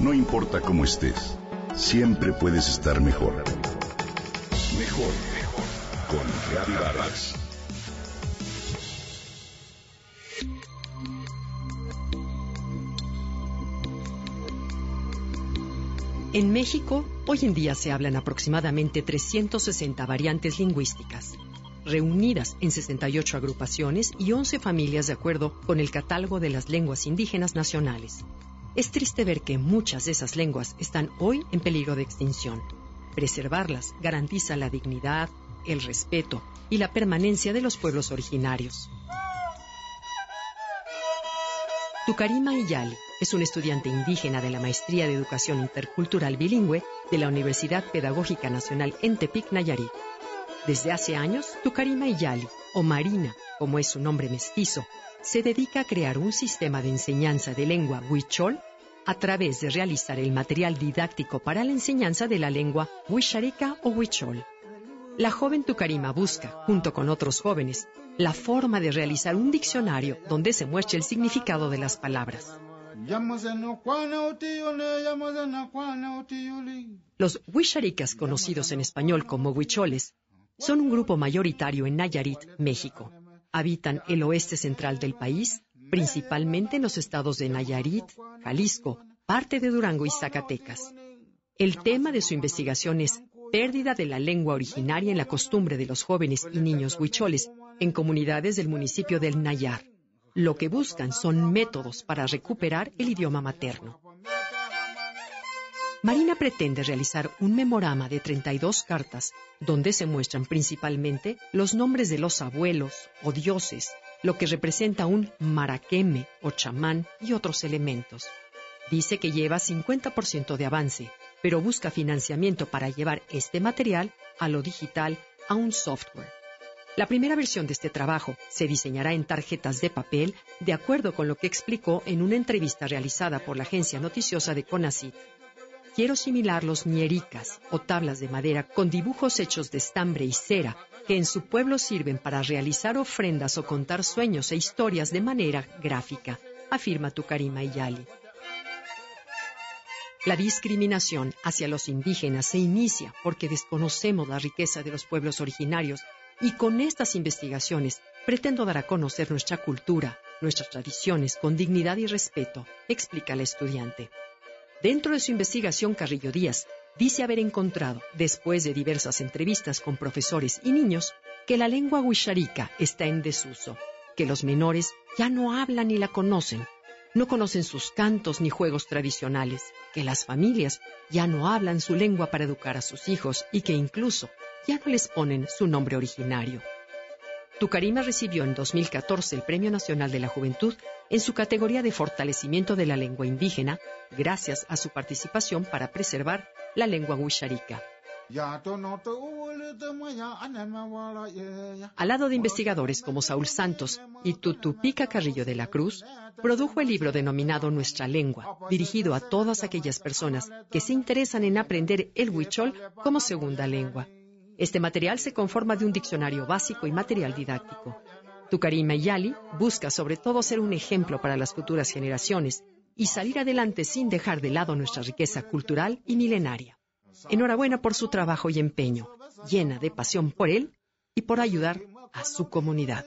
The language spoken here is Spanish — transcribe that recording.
No importa cómo estés, siempre puedes estar mejor. Mejor, mejor. Con Reavivadas. En México, hoy en día se hablan aproximadamente 360 variantes lingüísticas, reunidas en 68 agrupaciones y 11 familias de acuerdo con el catálogo de las lenguas indígenas nacionales. Es triste ver que muchas de esas lenguas están hoy en peligro de extinción. Preservarlas garantiza la dignidad, el respeto y la permanencia de los pueblos originarios. Tucarima Iyali es un estudiante indígena de la Maestría de Educación Intercultural Bilingüe de la Universidad Pedagógica Nacional en Tepic, Nayarit. Desde hace años, Tucarima Iyali, o Marina, como es su nombre mestizo, se dedica a crear un sistema de enseñanza de lengua huichol a través de realizar el material didáctico para la enseñanza de la lengua huicharika o huichol. La joven Tucarima busca, junto con otros jóvenes, la forma de realizar un diccionario donde se muestre el significado de las palabras. Los huicharikas, conocidos en español como huicholes, son un grupo mayoritario en Nayarit, México. Habitan el oeste central del país, principalmente en los estados de Nayarit, Jalisco, parte de Durango y Zacatecas. El tema de su investigación es pérdida de la lengua originaria en la costumbre de los jóvenes y niños huicholes en comunidades del municipio del Nayar. Lo que buscan son métodos para recuperar el idioma materno. Marina pretende realizar un memorama de 32 cartas donde se muestran principalmente los nombres de los abuelos o dioses, lo que representa un maraqueme o chamán y otros elementos. Dice que lleva 50% de avance, pero busca financiamiento para llevar este material a lo digital, a un software. La primera versión de este trabajo se diseñará en tarjetas de papel, de acuerdo con lo que explicó en una entrevista realizada por la agencia noticiosa de CONACYT quiero similar los ñericas o tablas de madera con dibujos hechos de estambre y cera que en su pueblo sirven para realizar ofrendas o contar sueños e historias de manera gráfica, afirma Tucarima Iyali. La discriminación hacia los indígenas se inicia porque desconocemos la riqueza de los pueblos originarios y con estas investigaciones pretendo dar a conocer nuestra cultura, nuestras tradiciones con dignidad y respeto, explica la estudiante. Dentro de su investigación, Carrillo Díaz dice haber encontrado, después de diversas entrevistas con profesores y niños, que la lengua huisharica está en desuso, que los menores ya no hablan ni la conocen, no conocen sus cantos ni juegos tradicionales, que las familias ya no hablan su lengua para educar a sus hijos y que incluso ya no les ponen su nombre originario. Tucarima recibió en 2014 el Premio Nacional de la Juventud en su categoría de fortalecimiento de la lengua indígena, gracias a su participación para preservar la lengua huisharica. Al lado de investigadores como Saúl Santos y Tutupica Carrillo de la Cruz, produjo el libro denominado Nuestra Lengua, dirigido a todas aquellas personas que se interesan en aprender el huichol como segunda lengua. Este material se conforma de un diccionario básico y material didáctico. Tucarima Yali busca sobre todo ser un ejemplo para las futuras generaciones y salir adelante sin dejar de lado nuestra riqueza cultural y milenaria. Enhorabuena por su trabajo y empeño, llena de pasión por él y por ayudar a su comunidad.